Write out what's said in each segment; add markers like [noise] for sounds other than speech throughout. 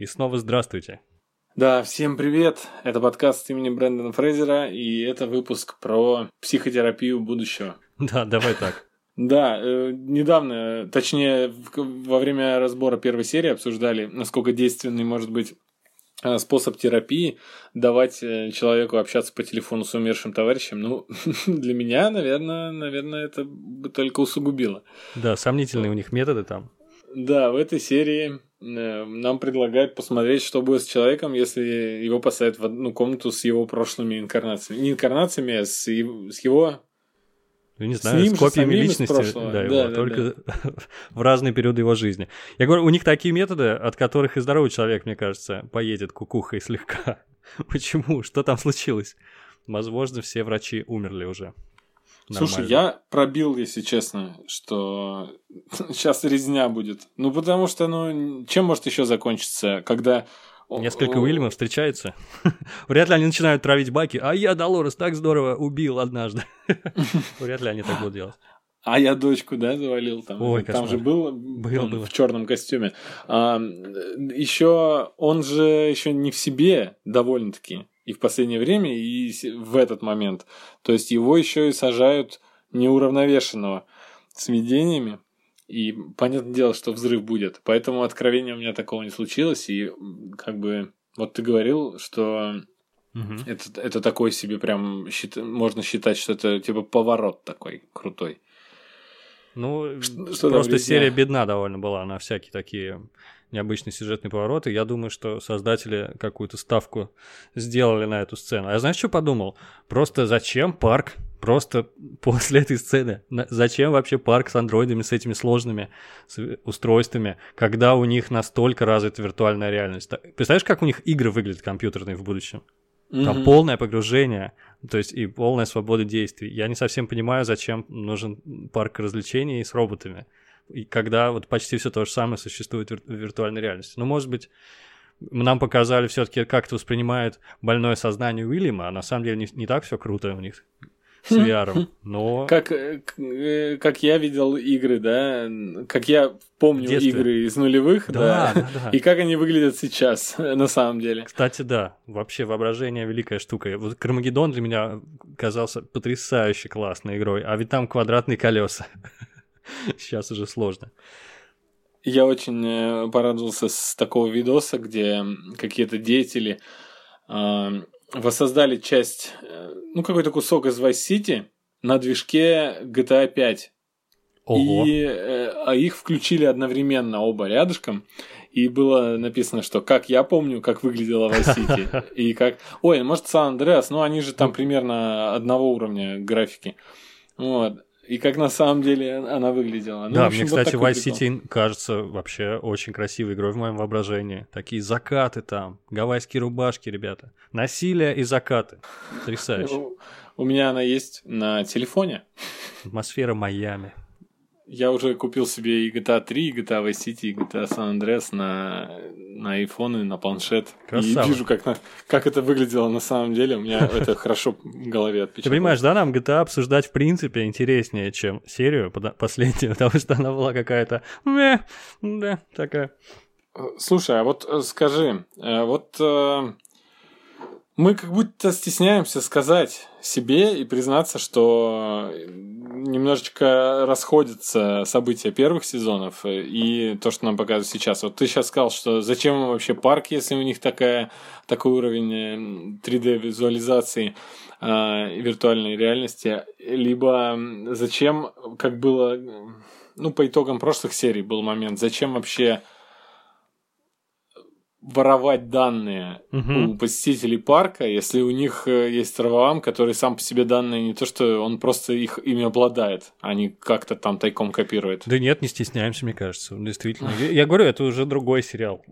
И снова здравствуйте. Да, всем привет. Это подкаст имени Брэндона Фрейзера, и это выпуск про психотерапию будущего. Да, давай так. Да, э, недавно, точнее, во время разбора первой серии обсуждали, насколько действенный может быть э, способ терапии давать э, человеку общаться по телефону с умершим товарищем, ну, [laughs] для меня, наверное, наверное, это бы только усугубило. Да, сомнительные у них методы там. Да, в этой серии нам предлагают посмотреть, что будет с человеком, если его посадят в одну комнату с его прошлыми инкарнациями. Не инкарнациями, а с его, с его ну, не знаю, с, с копиями личности, да, его, да, только да. [laughs] в разные периоды его жизни. Я говорю, у них такие методы, от которых и здоровый человек, мне кажется, поедет кукухой слегка. [laughs] Почему? Что там случилось? Возможно, все врачи умерли уже. Нормально. Слушай, я пробил, если честно, что [laughs] сейчас резня будет. Ну, потому что, ну, чем может еще закончиться, когда Несколько Уильямов встречаются. [laughs] Вряд ли они начинают травить баки. А я Долорес так здорово убил однажды. [laughs] Вряд ли они так будут делать. А я дочку, да, завалил там. Ой, там же был, был, был. в черном костюме. А, еще он же еще не в себе довольно-таки и в последнее время, и в этот момент. То есть его еще и сажают неуравновешенного с видениями. И понятное дело, что взрыв будет. Поэтому откровения у меня такого не случилось. И как бы вот ты говорил, что угу. это, это такой себе прям можно считать, что это типа поворот такой крутой. Ну, что, просто серия бедна довольно была на всякие такие необычные сюжетные повороты. Я думаю, что создатели какую-то ставку сделали на эту сцену. А я знаешь, что подумал? Просто зачем парк? Просто [laughs] после этой сцены. Зачем вообще парк с андроидами, с этими сложными устройствами, когда у них настолько развита виртуальная реальность? Представляешь, как у них игры выглядят компьютерные в будущем? Там mm-hmm. полное погружение, то есть и полная свобода действий. Я не совсем понимаю, зачем нужен парк развлечений с роботами и когда вот почти все то же самое существует в виртуальной реальности. Ну, может быть, нам показали все-таки, как это воспринимает больное сознание Уильяма, а на самом деле не, не так все круто у них с [laughs] VR, но... Как, э, э, как я видел игры, да, как я помню игры из нулевых, да, да, да, [laughs] и как они выглядят сейчас, [laughs] на самом деле. Кстати, да, вообще воображение великая штука. Вот Кармагеддон для меня казался потрясающе классной игрой, а ведь там квадратные колеса. [laughs] Сейчас уже сложно. Я очень э, порадовался с такого видоса, где какие-то деятели э, воссоздали часть, э, ну, какой-то кусок из Vice City на движке GTA 5. Ого. И э, а их включили одновременно оба рядышком. И было написано, что как я помню, как выглядела Vice City. [laughs] И как... Ой, может, Сан Андреас, ну они же там примерно одного уровня графики. Вот и как на самом деле она выглядела. Ну, да, общем, мне, кстати, вот Vice City кажется вообще очень красивой игрой в моем воображении. Такие закаты там, гавайские рубашки, ребята. Насилие и закаты. [laughs] Потрясающе. У меня она есть на телефоне. Атмосфера Майами. Я уже купил себе и GTA 3, и GTA Vice City, и GTA San Andreas на, на iPhone и на планшет. Красава. И вижу, как, на, как это выглядело на самом деле. У меня [laughs] это хорошо в голове отпечаталось. Ты понимаешь, да, нам GTA обсуждать в принципе интереснее, чем серию последнюю, [laughs] потому что она была какая-то... Да, такая. Слушай, а вот э, скажи, э, вот э, мы как будто стесняемся сказать себе и признаться, что немножечко расходятся события первых сезонов и то, что нам показывают сейчас. Вот ты сейчас сказал, что зачем вообще парк, если у них такая, такой уровень 3D-визуализации э, виртуальной реальности, либо зачем, как было, ну, по итогам прошлых серий был момент, зачем вообще воровать данные угу. у посетителей парка, если у них э, есть Раваам, который сам по себе данные не то, что он просто их ими обладает, а не как-то там тайком копирует. Да нет, не стесняемся, мне кажется. Действительно. Я говорю, это уже другой сериал.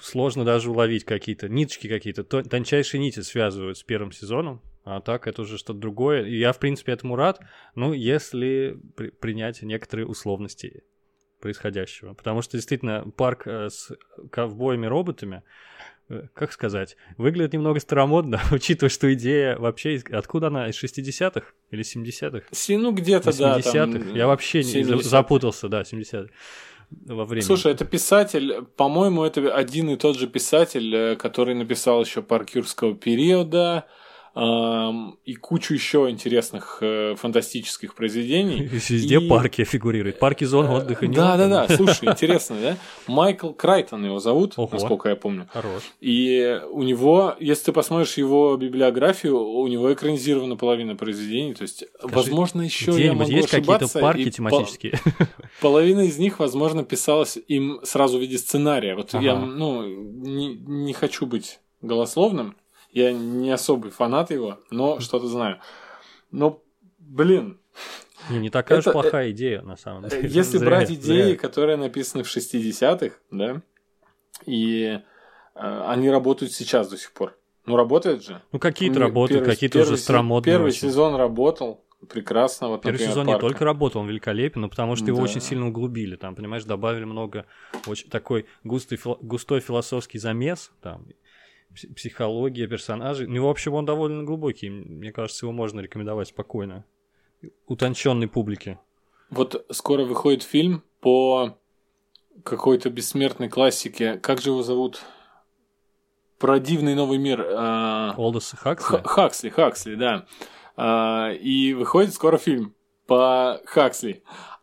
Сложно даже уловить какие-то ниточки какие-то. Тончайшие нити связывают с первым сезоном. А так это уже что-то другое. И я, в принципе, этому рад. Ну, если при принять некоторые условности происходящего. Потому что действительно парк э, с ковбоями-роботами, э, как сказать, выглядит немного старомодно, [laughs] учитывая, что идея вообще... Откуда она? Из 60-х или 70-х? Ну, где-то, да. 70-х. Я вообще не запутался, да, 70-х. во времени. Слушай, это писатель, по-моему, это один и тот же писатель, э, который написал еще «Парк юрского периода», и кучу еще интересных э, фантастических произведений. [laughs] Везде и... парки фигурируют. Парки зон отдыха. Да, да, да. Слушай, интересно, да? Майкл Крайтон его зовут, Ого. насколько я помню. Хорош. И у него, если ты посмотришь его библиографию, у него экранизирована половина произведений. То есть, Скажи, возможно, еще я могу есть какие-то парки тематические. [laughs] Половина из них, возможно, писалась им сразу в виде сценария. Вот ага. я, ну, не, не хочу быть голословным, я не особый фанат его, но что-то знаю. Но, блин, не, не такая это, уж плохая идея, на самом деле. Если зря, брать идеи, зря. которые написаны в 60-х, да, и э, они работают сейчас до сих пор. Ну, работают же. Ну, какие-то работают, какие-то уже стромодные. Первый очень. сезон работал прекрасно. Вот, Первый например, сезон парка. не только работал, он великолепен, но потому что да. его очень сильно углубили. Там, понимаешь, добавили много, очень такой густой, густой философский замес. Там, психология персонажей. Ну, в общем, он довольно глубокий. Мне кажется, его можно рекомендовать спокойно. Утонченной публике. Вот скоро выходит фильм по какой-то бессмертной классике. Как же его зовут? Про дивный новый мир. Олдос Хаксли? Хаксли, Хаксли, да. А, и выходит скоро фильм по Хаксли.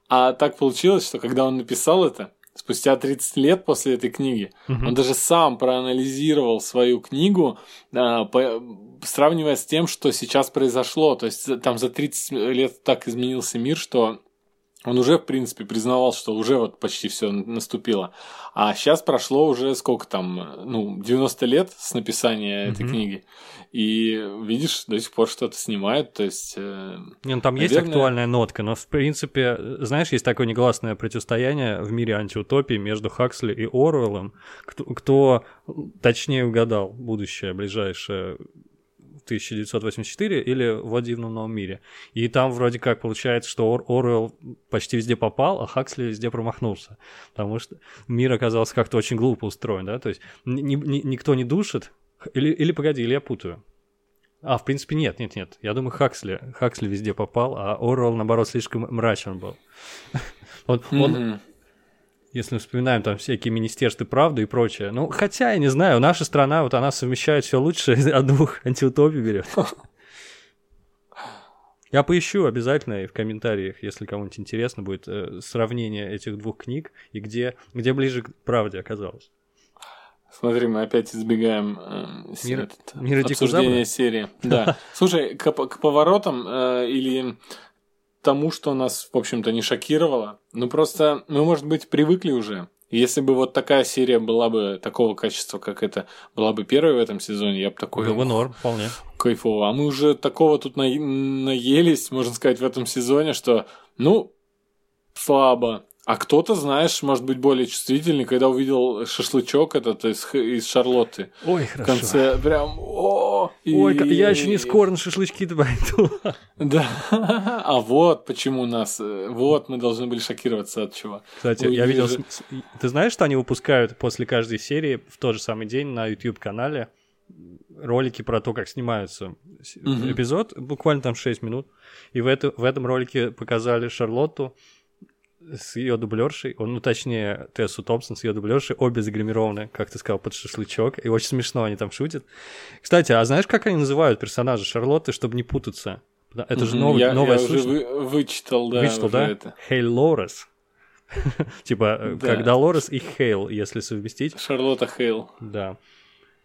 А так получилось, что когда он написал это, спустя 30 лет после этой книги. Угу. Он даже сам проанализировал свою книгу, а, по, сравнивая с тем, что сейчас произошло. То есть там за 30 лет так изменился мир, что он уже, в принципе, признавал, что уже вот почти все наступило. А сейчас прошло уже сколько там, ну, 90 лет с написания mm-hmm. этой книги. И видишь, до сих пор что-то снимают, то есть... Э, Не, ну, там наверное... есть актуальная нотка, но, в принципе, знаешь, есть такое негласное противостояние в мире антиутопии между Хаксли и Оруэллом. Кто, кто точнее угадал будущее ближайшее 1984 или в «О дивном новом мире». И там вроде как получается, что Ор Оруэлл почти везде попал, а Хаксли везде промахнулся. Потому что мир оказался как-то очень глупо устроен, да? То есть ни, ни, никто не душит. Или, или погоди, или я путаю. А, в принципе, нет, нет, нет. Я думаю, Хаксли, Хаксли везде попал, а Оруэлл, наоборот, слишком мрачен был. [laughs] Он, он, если мы вспоминаем там всякие министерства правды и прочее. Ну, хотя, я не знаю, наша страна, вот она совмещает все лучше, от двух [laughs] антиутопий берет. [laughs] Я поищу обязательно и в комментариях, если кому-нибудь интересно будет, э, сравнение этих двух книг и где, где ближе к правде оказалось. Смотри, мы опять избегаем э, Мир, этот, мир обсуждения серии. Да. [laughs] Слушай, к, к поворотам э, или тому, что нас, в общем-то, не шокировало. Ну, просто мы, может быть, привыкли уже. Если бы вот такая серия была бы такого качества, как это была бы первая в этом сезоне, я бы такой... Был бы норм, вполне. Кайфово. А мы уже такого тут на... наелись, можно сказать, в этом сезоне, что, ну, слабо. А кто-то, знаешь, может быть более чувствительный, когда увидел шашлычок этот из, из Шарлотты. Ой, хорошо. В конце прям о и... Ой, я еще не скоро на шашлычки-то пойду. Да. А вот почему нас... Э, вот мы должны были шокироваться от чего. Кстати, я видел... Ты знаешь, что они выпускают после каждой серии в тот же самый день на YouTube-канале ролики про то, как снимаются эпизод, буквально там 6 минут. И в, это, в этом ролике показали Шарлотту, с ее дублершей, он, ну точнее Тессу Томпсон с ее дублершей, обе загримированы, как ты сказал, под шашлычок, и очень смешно они там шутят. Кстати, а знаешь, как они называют персонажа Шарлотты, чтобы не путаться? Это же новый, я, новая я уже вы, вычитал, да. Вычитал, да? Это. Хейл Лорес. [laughs] типа, э, да. когда Лорес и Хейл, если совместить. Шарлотта Хейл. Да.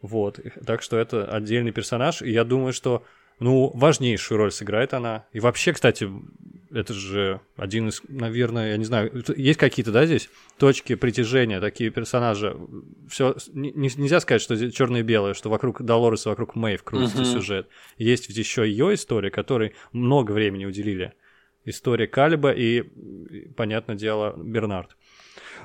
Вот. Так что это отдельный персонаж. И я думаю, что ну, важнейшую роль сыграет она. И вообще, кстати, это же один из, наверное, я не знаю, есть какие-то, да, здесь точки притяжения, такие персонажи. Все не, нельзя сказать, что черное и белое, что вокруг Долореса, вокруг Мэйв крутится uh-huh. сюжет. Есть ведь еще ее история, которой много времени уделили. История Калиба и, понятное дело, Бернард.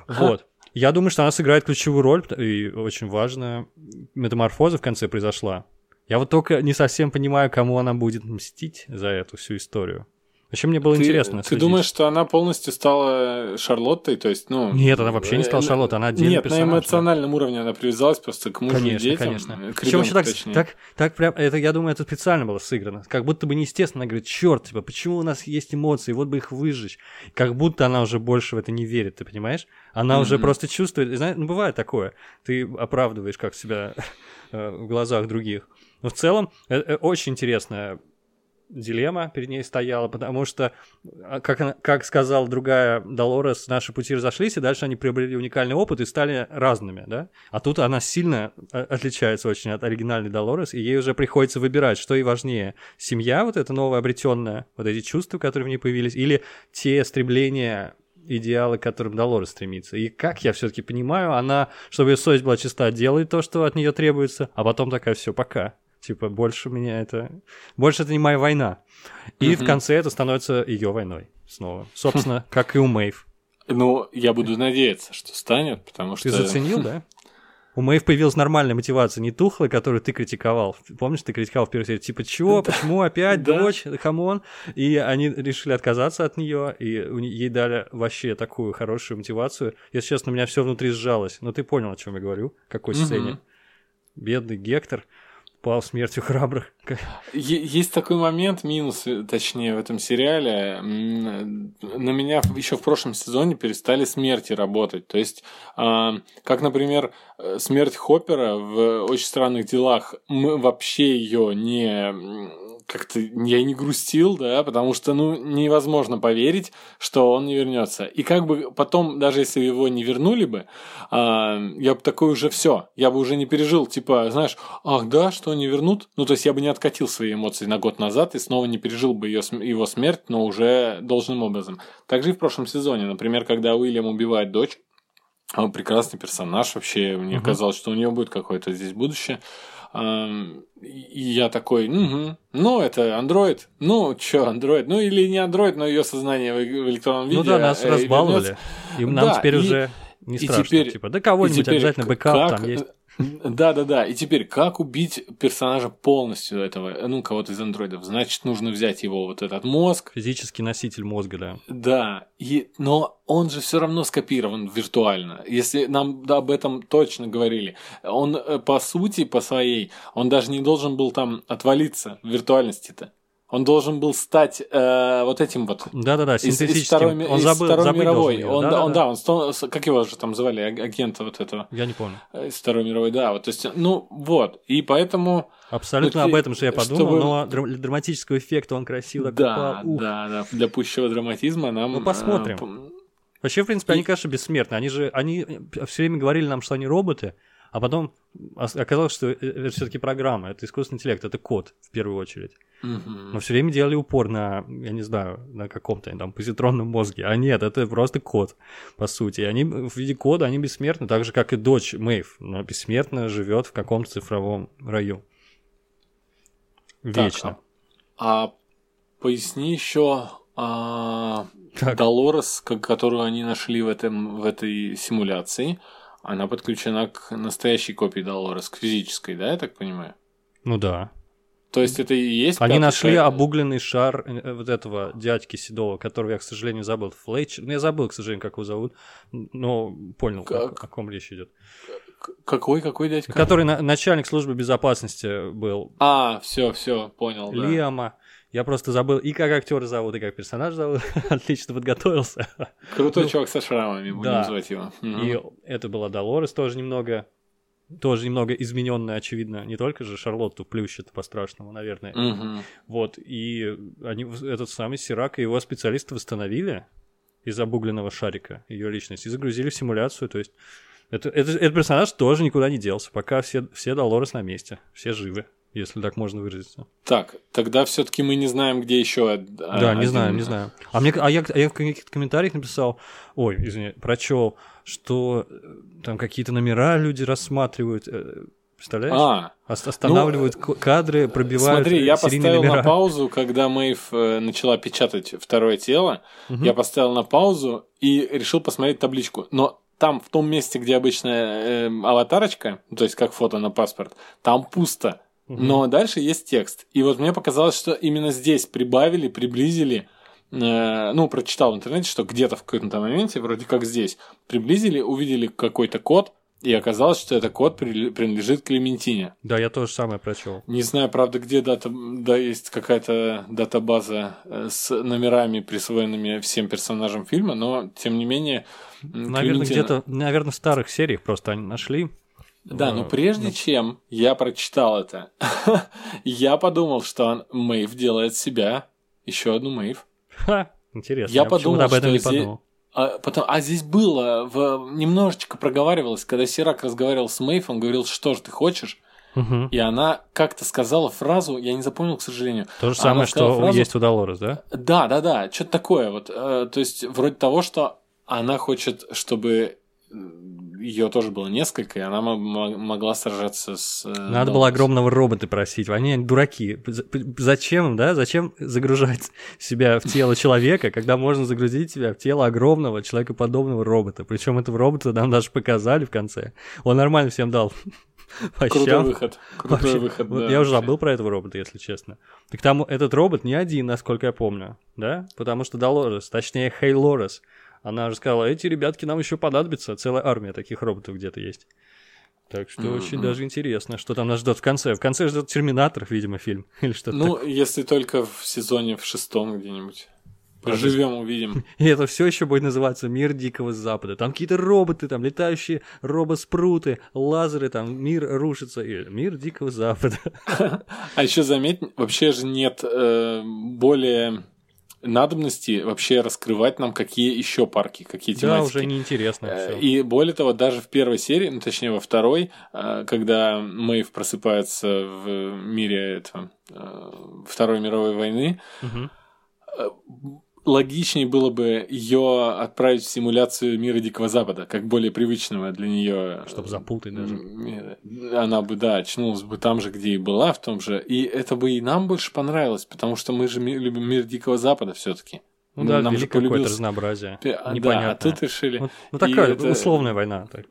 Вот. Я думаю, что она сыграет ключевую роль, и очень важная метаморфоза в конце произошла. Я вот только не совсем понимаю, кому она будет мстить за эту всю историю. Вообще мне было ты, интересно. Ты думаешь, что она полностью стала Шарлоттой? То есть, ну... Нет, она вообще не стала э, Шарлоттой, она отдельный Нет, персонаж, на эмоциональном да. уровне она привязалась просто к мужу конечно, и детям. Конечно, конечно. Причем еще так, так, так прям, это, я думаю, это специально было сыграно. Как будто бы неестественно. Она говорит, черт, типа, почему у нас есть эмоции, вот бы их выжечь. Как будто она уже больше в это не верит, ты понимаешь? Она mm-hmm. уже просто чувствует, знаешь, ну бывает такое. Ты оправдываешь как себя [laughs] э, в глазах других. Но в целом, это очень интересная дилемма перед ней стояла, потому что, а, как, как сказала другая Долорес, наши пути разошлись, и дальше они приобрели уникальный опыт и стали разными, да? А тут она сильно а, отличается очень от оригинальной Долорес, и ей уже приходится выбирать, что ей важнее. Семья вот эта новая обретенная, вот эти чувства, которые в ней появились, или те стремления идеалы, к которым Долорес стремится. И как я все-таки понимаю, она, чтобы ее совесть была чиста, делает то, что от нее требуется, а потом такая все, пока. Типа, больше меня это... Больше это не моя война. И в конце это становится ее войной снова. [laughs] Собственно, как и у Мэйв. Ну, я буду надеяться, что станет, потому что... Ты заценил, [laughs] да? У Мэйв появилась нормальная мотивация, не тухлая, которую ты критиковал. Помнишь, ты критиковал в первой серии, типа, чего, почему опять дочь, хамон? И они решили отказаться от нее, и ей дали вообще такую хорошую мотивацию. Если честно, у меня все внутри сжалось. Но ты понял, о чем я говорю, какой сцене. Бедный Гектор пал смертью храбрых. Есть такой момент, минус, точнее, в этом сериале. На меня еще в прошлом сезоне перестали смерти работать. То есть, а, как, например, смерть Хоппера в «Очень странных делах», мы вообще ее не как-то я не грустил, да, потому что, ну, невозможно поверить, что он не вернется. И как бы потом, даже если его не вернули бы, а, я бы такой уже все, я бы уже не пережил, типа, знаешь, ах да, что не вернут? Ну, то есть я бы не откатил свои эмоции на год назад и снова не пережил бы ее, его смерть, но уже должным образом. Также и в прошлом сезоне, например, когда Уильям убивает дочь, он прекрасный персонаж вообще, мне угу. казалось, что у него будет какое-то здесь будущее. И я такой, угу, ну, это Android. Ну, что, Android? Ну, или не Android, но ее сознание в электронном виде. Ну да, нас э, разбаловали. И нам да, теперь и, уже не страшно. Теперь, типа, да кого-нибудь обязательно бэкап там есть. Да-да-да. И теперь, как убить персонажа полностью этого, ну, кого-то из андроидов? Значит, нужно взять его вот этот мозг. Физический носитель мозга, да. Да. И, но он же все равно скопирован виртуально. Если нам об этом точно говорили. Он, э, по сути, по своей, он даже не должен был там отвалиться в виртуальности-то. Он должен был стать э, вот этим вот. Да-да-да, синтетическим. Из, из Второй, он из забыл, Второй забыл мировой. Он, да, он, да, он, он, как его же там звали, агента вот этого? Я не помню. Э, из Второй мировой, да. Вот, то есть, ну, вот. И поэтому... Абсолютно вот, об этом же я подумал, чтобы... но для драматического эффекта он красиво Да, да, да. Для пущего драматизма нам... Ну, посмотрим. Э, Вообще, в принципе, и... они, конечно, бессмертны. Они же, они все время говорили нам, что они роботы, а потом оказалось, что это все-таки программа, это искусственный интеллект, это код в первую очередь. Угу. Но все время делали упор на, я не знаю, на каком-то там позитронном мозге. А нет, это просто код, по сути. И они в виде кода, они бессмертны, так же, как и дочь Мэйв, но бессмертно живет в каком-то цифровом раю. Вечно. Так, а, а поясни еще а, Долорес, которую они нашли в, этом, в этой симуляции она подключена к настоящей копии Долорес, к физической, да, я так понимаю? Ну да. То есть это и есть... Они нашли шар... обугленный шар э, вот этого дядьки Седова, которого я, к сожалению, забыл. Флетчер. Ну, я забыл, к сожалению, как его зовут, но понял, как... о ком речь идет. Какой, какой дядька? Который на, начальник службы безопасности был. А, все, все, понял. Лиама. Я просто забыл и как актера зовут, и как персонаж зовут. [laughs] Отлично подготовился. Крутой ну, чувак со шрамами, будем да. называть его. Угу. И это была Долорес тоже немного тоже немного измененная, очевидно, не только же Шарлотту плющит по-страшному, наверное. Угу. Вот, и они, этот самый Сирак и его специалисты восстановили из обугленного шарика ее личность и загрузили в симуляцию, то есть это, это, этот персонаж тоже никуда не делся, пока все, все Долорес на месте, все живы если так можно выразиться. Так, тогда все-таки мы не знаем, где еще. Да, один... не знаем, не знаем. А мне, а я, а я в каких-то комментариях написал, ой, извини, прочел, что э, там какие-то номера люди рассматривают. Э, представляешь? А, Останавливают ну, кадры, пробивают Смотри, я поставил номера. на паузу, когда Мэйв э, начала печатать второе тело. Угу. Я поставил на паузу и решил посмотреть табличку. Но там, в том месте, где обычная э, аватарочка, то есть как фото на паспорт, там пусто. Но дальше есть текст. И вот мне показалось, что именно здесь прибавили, приблизили э, ну, прочитал в интернете, что где-то в каком-то моменте, вроде как здесь, приблизили, увидели какой-то код, и оказалось, что этот код принадлежит Клементине. Да, я тоже самое прочел. Не знаю, правда, где дата, да, есть какая-то датабаза э, с номерами, присвоенными всем персонажам фильма, но тем не менее. Наверное, Клементина... где-то, наверное, в старых сериях просто они нашли. Да, но прежде ну... чем я прочитал это, [laughs] я подумал, что Мэйв делает себя еще одну Мэйв. Ха, интересно. Я, я подумал, об этом что не подумал. А, потом, а здесь было, в, немножечко проговаривалось, когда Сирак разговаривал с Мэйв, он говорил, что же ты хочешь? Угу. И она как-то сказала фразу, я не запомнил, к сожалению. То же самое, что фразу, есть у Долорес, да? Да, да, да, что-то такое. Вот, э, то есть, вроде того, что она хочет, чтобы ее тоже было несколько, и она могла сражаться с... Э, Надо было огромного робота просить, они дураки. Зачем, да, зачем загружать себя в тело человека, когда можно загрузить себя в тело огромного человекоподобного робота? Причем этого робота нам даже показали в конце. Он нормально всем дал [laughs] по Крутой выход. Крутой вообще, выход, да. Я уже забыл про этого робота, если честно. Так там этот робот не один, насколько я помню, да? Потому что Долорес, точнее Хей Лорес, она же сказала, эти ребятки нам еще понадобятся, целая армия таких роботов где-то есть. Так что mm-hmm. очень даже интересно, что там нас ждет в конце. В конце ждет Терминаторов, видимо, фильм. [laughs] Или что-то Ну, так. если только в сезоне в шестом где-нибудь. Поживем, увидим. [laughs] И это все еще будет называться Мир Дикого Запада. Там какие-то роботы, там летающие робоспруты, лазеры, там мир рушится. И мир Дикого Запада. [laughs] А еще заметь, вообще же нет э, более надобности вообще раскрывать нам, какие еще парки, какие тематики. Да, уже неинтересно. Э, и более того, даже в первой серии, ну, точнее, во второй, э, когда Мэйв просыпается в мире этого, э, Второй мировой войны, угу логичнее было бы ее отправить в симуляцию мира Дикого Запада, как более привычного для нее. Чтобы запутать даже. Она бы, да, очнулась бы там же, где и была, в том же. И это бы и нам больше понравилось, потому что мы же любим мир Дикого Запада все-таки. Ну, да, нам же какое-то разнообразие. Непонятно. Да, а тут решили. Ну, ну такая это... условная война. Так.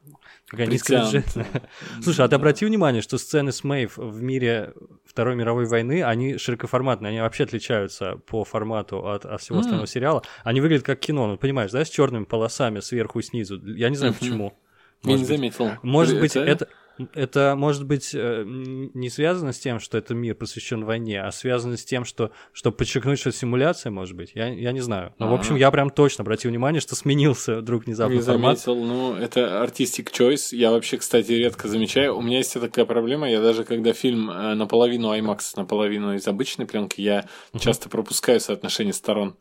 Такая низкобюджетная. [laughs] Слушай, а ты обрати внимание, что сцены с Мэйв в мире Второй мировой войны, они широкоформатные, они вообще отличаются по формату от, от всего остального сериала. Они выглядят как кино, ну понимаешь, да, с черными полосами сверху и снизу. Я не знаю почему. Я не заметил. Может быть, это это может быть э, не связано с тем, что это мир посвящен войне, а связано с тем, что чтобы подчеркнуть, что симуляция может быть. Я, я не знаю. Но, А-а-а. в общем, я прям точно обратил внимание, что сменился вдруг внезапно не формат. заметил, ну, это artistic choice. Я вообще, кстати, редко замечаю. У меня есть такая проблема. Я даже когда фильм э, наполовину IMAX, наполовину из обычной пленки, я часто пропускаю соотношение сторон.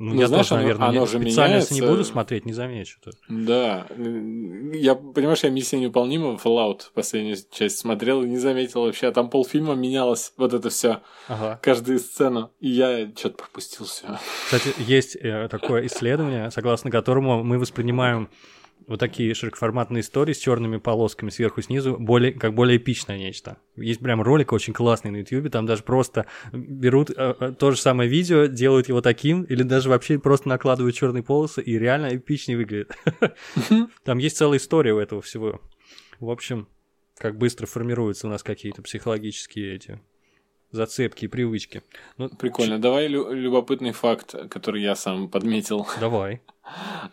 Ну, ну я знаешь, тоже, наверное, оно, оно же специально, меняется. если не буду смотреть, не замечу. -то. Да. Я, понимаешь, я «Миссия невыполнима» Fallout последнюю часть смотрел и не заметил вообще. А там полфильма менялось вот это все ага. каждую сцену. И я что-то пропустил все. Кстати, есть э, такое исследование, согласно которому мы воспринимаем вот такие широкоформатные истории с черными полосками сверху снизу, более, как более эпичное нечто. Есть прям ролик очень классный на YouTube, там даже просто берут э, э, то же самое видео, делают его таким, или даже вообще просто накладывают черные полосы, и реально эпичнее выглядит. [laughs] Там есть целая история у этого всего. В общем, как быстро формируются у нас какие-то психологические эти зацепки и привычки. Ну, Прикольно. Давай лю- любопытный факт, который я сам подметил. [laughs] Давай.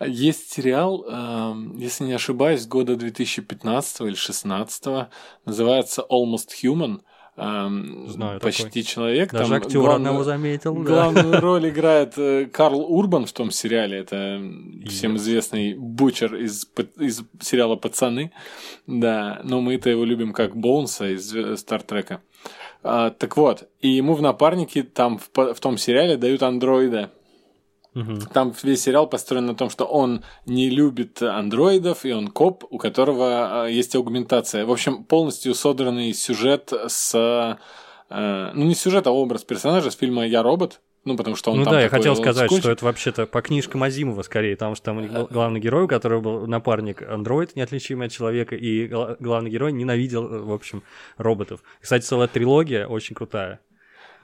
Есть сериал, э, если не ошибаюсь, года 2015 или 2016, называется Almost Human. Эм, Знаю почти такой. человек. Даже Там актер главную, одного заметил. Главную да. [laughs] роль играет э, Карл Урбан в том сериале. Это всем известный бучер из, из сериала Пацаны. Да, но мы-то его любим как Боунса из э, Стартрека. А, так вот, и ему в напарнике там в, в том сериале дают андроида. Угу. Там весь сериал построен на том, что он не любит андроидов, и он коп, у которого а, есть аугментация. В общем, полностью содранный сюжет с... Э, ну, не сюжет, а образ персонажа с фильма «Я робот», ну, потому что он Ну там да, я хотел сказать, скотч. что это вообще-то по книжкам Азимова скорее, потому что там главный герой, у которого был напарник андроид, неотличимый от человека, и главный герой ненавидел, в общем, роботов. Кстати, целая трилогия очень крутая.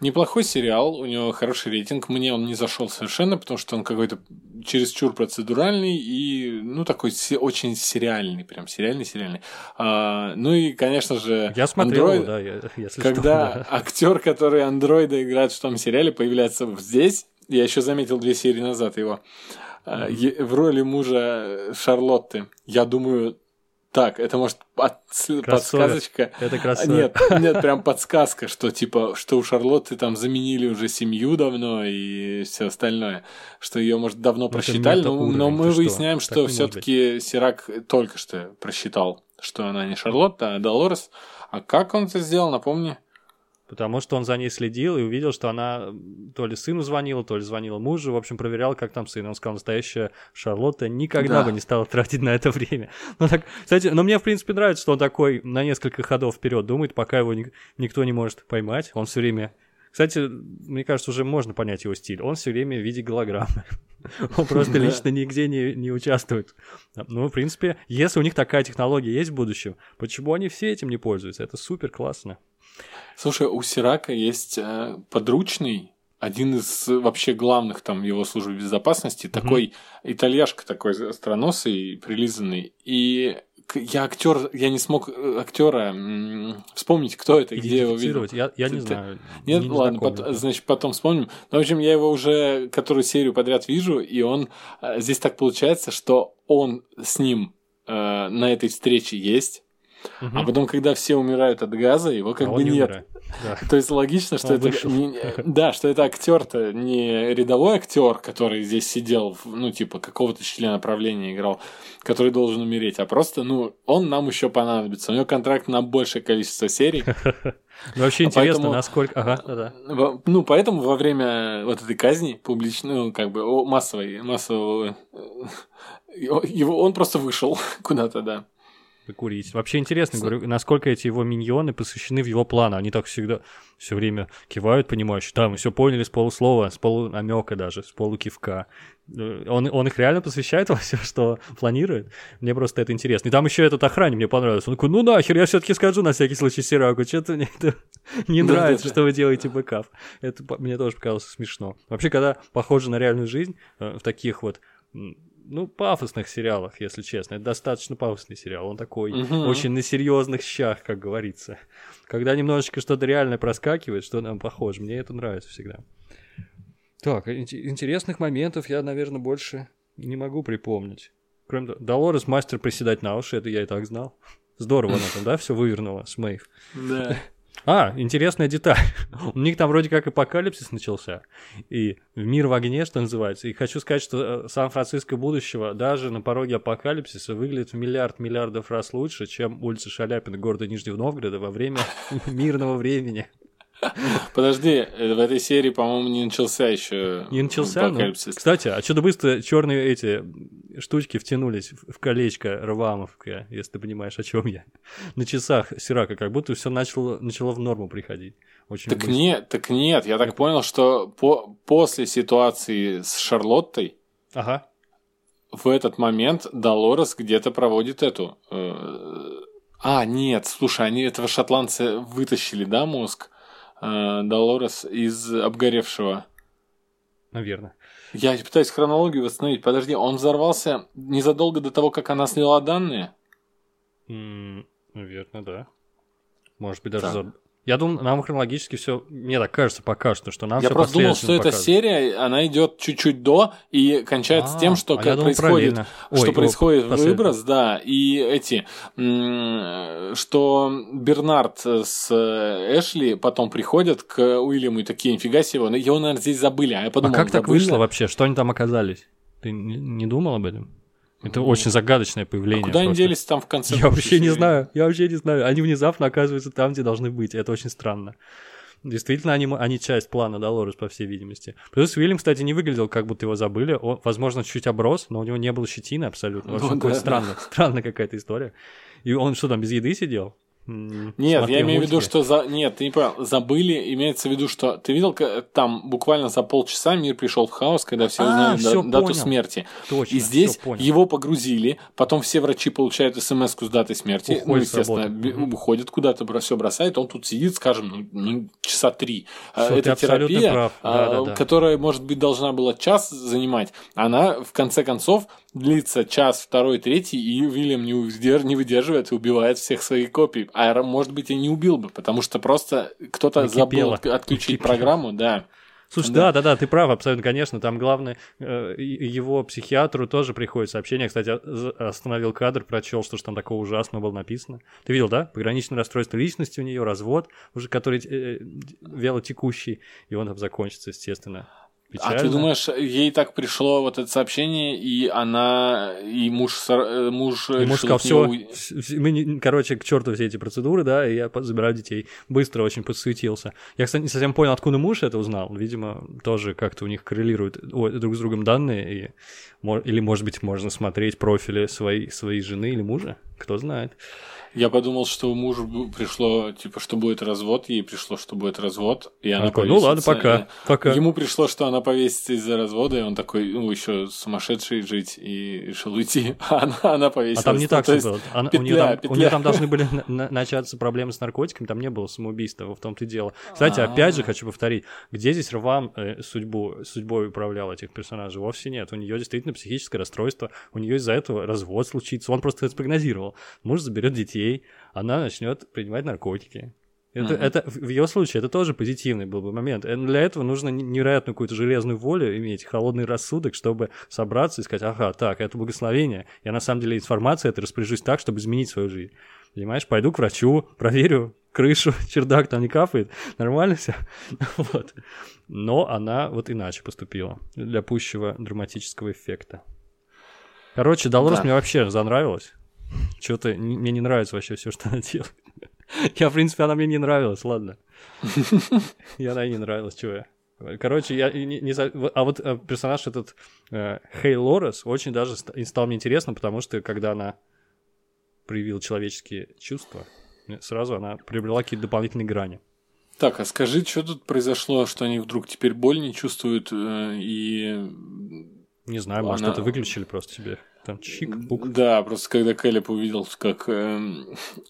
Неплохой сериал, у него хороший рейтинг. Мне он не зашел совершенно, потому что он какой-то чересчур процедуральный и, ну, такой очень сериальный, прям сериальный-сериальный. А, ну и, конечно же, я смотрел, Android, да, я, [laughs] если когда что, да. актер, который андроида играет в том сериале, появляется здесь, Я еще заметил две серии назад его. Mm-hmm. В роли мужа Шарлотты. Я думаю, так, это может под... подсказочка. Это красавец. Нет, нет, прям подсказка, что типа, что у Шарлотты там заменили уже семью давно и все остальное, что ее может давно но ну, просчитали, но, но мы выясняем, что, что все-таки Сирак только что просчитал, что она не Шарлотта, а Долорес. А как он это сделал, напомни? Потому что он за ней следил и увидел, что она то ли сыну звонила, то ли звонила мужу. В общем, проверял, как там сын. Он сказал, настоящая Шарлотта никогда да. бы не стала тратить на это время. [laughs] Ну, так, кстати, но мне, в принципе, нравится, что он такой на несколько ходов вперед думает, пока его ни, никто не может поймать. Он все время кстати, мне кажется, уже можно понять его стиль. Он все время в виде голограммы. [laughs] Он просто лично нигде не, не участвует. Ну, в принципе, если у них такая технология есть в будущем, почему они все этим не пользуются? Это супер классно. Слушай, у Сирака есть э, подручный, один из вообще главных там его службы безопасности, mm-hmm. такой итальяшка такой остроносый, прилизанный. И я актер, я не смог э, актера вспомнить, кто это, где его видел. Я, я не знаю. Нет, не ладно, пот- значит, потом вспомним. Но, в общем, я его уже которую серию подряд вижу, и он э, здесь так получается, что он с ним э, на этой встрече есть. Угу. А потом, когда все умирают от газа, его как а бы нет. Да. [laughs] То есть логично, что он это не, [laughs] да, что это актер-то не рядовой актер, который здесь сидел, ну типа какого-то члена правления играл, который должен умереть, а просто, ну, он нам еще понадобится. У него контракт на большее количество серий. [laughs] Ну, вообще а интересно, насколько... Ага, да, да. Ну, поэтому во время вот этой казни публичной, ну, как бы массовой, массового... Э, его, он просто вышел куда-то, да покурить. Вообще интересно, говорю, насколько эти его миньоны посвящены в его планы. Они так всегда все время кивают, понимающие. Да, мы все поняли с полуслова, с полунамека даже, с полукивка. Э, он, он их реально посвящает [laughs] во все, что планирует. Мне просто это интересно. И там еще этот охранник мне понравился. Он такой, ну нахер, я все-таки скажу на всякий случай Сираку, что-то мне это [laughs] не нравится, что вы делаете бэкап. Это мне тоже показалось смешно. Вообще, когда похоже на реальную жизнь, э, в таких вот ну, пафосных сериалах, если честно. Это достаточно пафосный сериал. Он такой угу. очень на серьезных щах, как говорится. Когда немножечко что-то реально проскакивает, что нам похоже. Мне это нравится всегда. Так, интересных моментов я, наверное, больше не могу припомнить. Кроме того, Долорес мастер приседать на уши, это я и так знал. Здорово она там, да, все вывернула с Мэйв. Да. А, интересная деталь. [laughs] У них там вроде как апокалипсис начался. И мир в огне, что называется. И хочу сказать, что э, Сан-Франциско будущего даже на пороге апокалипсиса выглядит в миллиард миллиардов раз лучше, чем улица Шаляпина города Нижнего Новгорода во время [laughs] мирного времени. Подожди, э, в этой серии, по-моему, не начался еще. Не начался. Ну, кстати, а что-то быстро черные эти штучки втянулись в колечко рвамовка, если ты понимаешь, о чем я. На часах Сирака, как будто все начало, начало в норму приходить. Очень так быстро. нет, так нет, я так понял, что по, после ситуации с Шарлоттой ага. в этот момент Долорес где-то проводит эту. Э, а, нет, слушай, они этого шотландца вытащили, да, мозг? Э, Долорес из обгоревшего. Наверное. Я пытаюсь хронологию восстановить. Подожди, он взорвался незадолго до того, как она сняла данные? Mm, наверное, да. Может быть, даже за... Я думаю, нам хронологически все, мне так кажется, пока что, что нам Я просто думал, что эта серия, она идет чуть-чуть до и кончается а, тем, что а происходит, Ой, что происходит выброс, да, и эти, что Бернард с Эшли потом приходят к Уильяму и такие, нифига себе, его, наверное, здесь забыли, а я подумал, А как так вышло вообще? Что они там оказались? Ты не думал об этом? Это ну, очень загадочное появление. А куда они делись там в конце? Я вообще не знаю, я вообще не знаю. Они внезапно оказываются там, где должны быть. Это очень странно. Действительно, они, они часть плана Долорес, по всей видимости. Плюс Уильям, кстати, не выглядел, как будто его забыли. Он, возможно, чуть оброс, но у него не было щетины абсолютно. В общем, ну, да, странно, да. странная какая-то история. И он что там, без еды сидел? Нет, я имею в виду, что за... Нет, ты не понял. Забыли, имеется в виду, что... Ты видел, там буквально за полчаса мир пришел в хаос, когда все а, узнали да, дату смерти. Точно, и здесь его погрузили, потом все врачи получают смс с датой смерти. Уходит ну, естественно, уходят куда-то, все бросает, он тут сидит, скажем, ну, ну часа три. А, что Это терапия, прав. Да, да, да. которая, может быть, должна была час занимать. Она, в конце концов, длится час, второй, третий, и Уильям не, удерж... не выдерживает и убивает всех своих копий. А может быть и не убил бы, потому что просто кто-то забыл отключить Накипело. программу, да. Слушай, да, да, да, ты прав, абсолютно, конечно. Там главное, э, его психиатру тоже приходит сообщение. Кстати, остановил кадр, прочел, что же там такого ужасного было написано. Ты видел, да? Пограничное расстройство личности у нее, развод, уже который э, вяло текущий, и он там закончится, естественно. Печально. А ты думаешь, ей так пришло вот это сообщение, и она, и муж, э, муж, и муж сказал, все, мы, короче, к черту все эти процедуры, да, и я забираю детей. Быстро очень подсуетился. Я, кстати, не совсем понял, откуда муж это узнал. Видимо, тоже как-то у них коррелируют друг с другом данные, и, или, может быть, можно смотреть профили своей, своей жены или мужа, кто знает. Я подумал, что мужу пришло, типа, что будет развод, ей пришло, что будет развод, и она такой, Ну ладно, пока, пока. Ему пришло, что она повесится из-за развода, и он такой, ну, еще сумасшедший жить, и решил уйти. [laughs] А она, она повесилась. А там не ну, так все было. Она, петля, у, нее там, у нее там должны были [laughs] начаться проблемы с наркотиками, там не было самоубийства, в том-то и дело. Кстати, А-а-а. опять же хочу повторить, где здесь Рван э, судьбу, судьбой управлял этих персонажей? Вовсе нет. У нее действительно психическое расстройство, у нее из-за этого развод случится. Он просто это спрогнозировал. Муж заберет детей, детей, она начнет принимать наркотики. Это, uh-huh. это в ее случае это тоже позитивный был бы момент. И для этого нужно невероятную какую-то железную волю иметь, холодный рассудок, чтобы собраться и сказать, ага, так, это благословение. Я на самом деле информация это распоряжусь так, чтобы изменить свою жизнь. Понимаешь, пойду к врачу, проверю крышу, [laughs] чердак там не капает, нормально все. [laughs] вот. Но она вот иначе поступила для пущего драматического эффекта. Короче, Долорес да. мне вообще занравилась. Что-то мне не нравится вообще все, что она делает. Я, в принципе, она мне не нравилась, ладно. И она не нравилась, чего я. Короче, я не, не а вот э, персонаж этот э, Хей Лорес очень даже стал мне интересно, потому что когда она проявила человеческие чувства, сразу она приобрела какие-то дополнительные грани. Так, а скажи, что тут произошло, что они вдруг теперь боль не чувствуют э, и... Не знаю, может, она... это выключили просто себе. Там чик-бук. Да, просто когда Кэллип увидел, как э,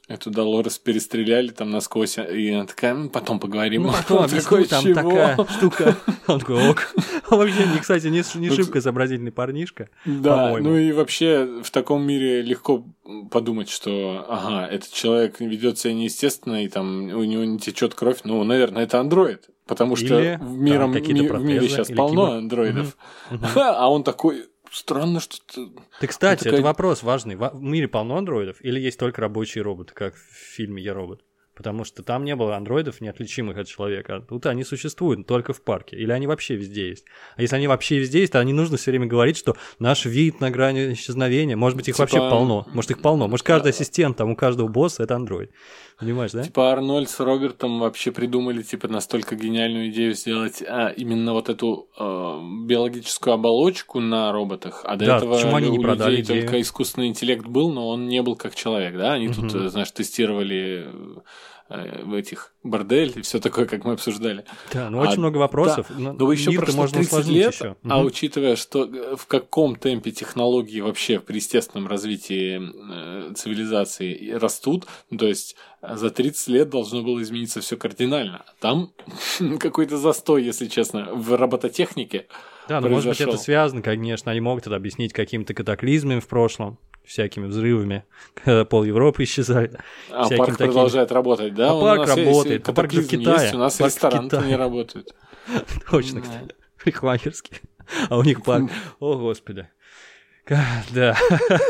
эту Долорес перестреляли там насквозь, и она такая, потом поговорим. Ну, [laughs] потом объясню, там чего? такая [laughs] штука. Он такой, ок. Он вообще, кстати, не, не шибко изобразительный парнишка, Да, ну и вообще в таком мире легко подумать, что, ага, этот человек ведет себя неестественно, и там у него не течет кровь, ну, наверное, это андроид. Потому что или, в, миром, да, ми, в мире сейчас полно кибер... андроидов. Угу, угу. [laughs] А он такой, странно, что ты... Ты, кстати, это, такая... это вопрос важный. В мире полно андроидов или есть только рабочие роботы, как в фильме «Я робот»? Потому что там не было андроидов, неотличимых от человека. Тут они существуют только в парке. Или они вообще везде есть. А если они вообще везде есть, то не нужно все время говорить, что наш вид на грани исчезновения. Может быть, их типа... вообще полно. Может, их полно. Может, каждый ассистент, там у каждого босса это андроид. Понимаешь, да? Типа Арнольд с Робертом вообще придумали, типа, настолько гениальную идею сделать а, именно вот эту а, биологическую оболочку на роботах. А до да, этого почему они не у продали людей идею? только искусственный интеллект был, но он не был как человек, да? Они угу. тут, знаешь, тестировали Э, в этих бордель и все такое, как мы обсуждали. Да, ну а, очень много вопросов. Да, но, но еще прошло можно 30 лет, еще. а угу. учитывая, что э, в каком темпе технологии вообще при естественном развитии э, цивилизации растут, ну, то есть за 30 лет должно было измениться все кардинально. Там [laughs] какой-то застой, если честно, в робототехнике. Да, но может быть это связано, конечно, они могут это объяснить какими-то катаклизмами в прошлом всякими взрывами, когда пол Европы исчезает. А парк такими... продолжает работать, да? А парк работает, а парк в Китае. Есть, у нас рестораны не работают. [laughs] Точно, кстати. [laughs] Парикмахерский. А у них парк. О, Господи. Да.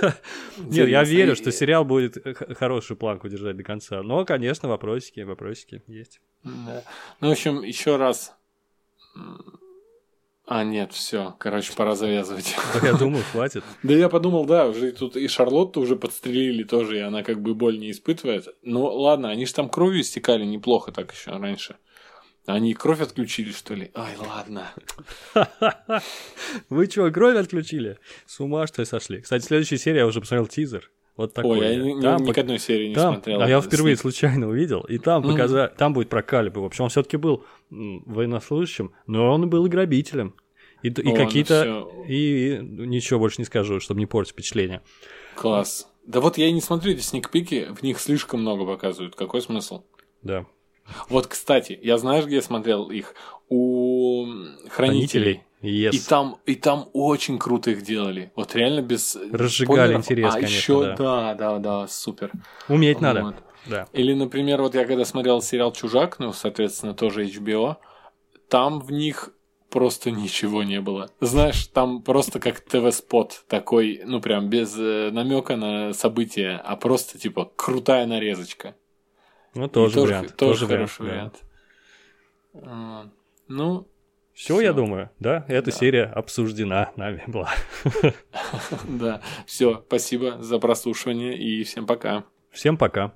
[laughs] Нет, я верю, что сериал будет хорошую планку держать до конца. Но, конечно, вопросики, вопросики есть. Ну, в общем, еще раз а, нет, все, короче, пора завязывать. [laughs] Я думаю, хватит. [laughs] Да я подумал, да, уже тут и Шарлотту уже подстрелили тоже, и она как бы боль не испытывает. Ну ладно, они же там кровью истекали неплохо так еще раньше. Они кровь отключили, что ли? Ай, ладно. [laughs] Вы что, кровь отключили? С ума что ли сошли? Кстати, следующая серия я уже посмотрел тизер. Вот такой. Ой, я там, ни, ни к одной серии не там, смотрел. А я впервые случайно увидел, и там показали, там будет про Калиба. В общем, он все-таки был военнослужащим, но он был и грабителем. И, и О, какие-то... Ну и, и ничего больше не скажу, чтобы не портить впечатление. Класс. Да вот я и не смотрю эти сникпики, в них слишком много показывают. Какой смысл? Да. Вот, кстати, я знаешь, где я смотрел их? У хранителей. Yes. И там, и там очень круто их делали. Вот реально без Разжигали спойлеров. интерес, а конечно. еще, да. да, да, да, супер. Уметь вот. надо. Да. Или, например, вот я когда смотрел сериал Чужак, ну, соответственно, тоже HBO, там в них просто ничего не было. Знаешь, там просто как ТВ-спот такой, ну прям без э, намека на события, а просто типа крутая нарезочка. Ну, тоже, тоже вариант. Тоже, тоже хороший вариант. вариант. Ну, все, я думаю, да, эта да. серия обсуждена нами была. [laughs] Да, все, спасибо за прослушивание и всем пока. Всем пока.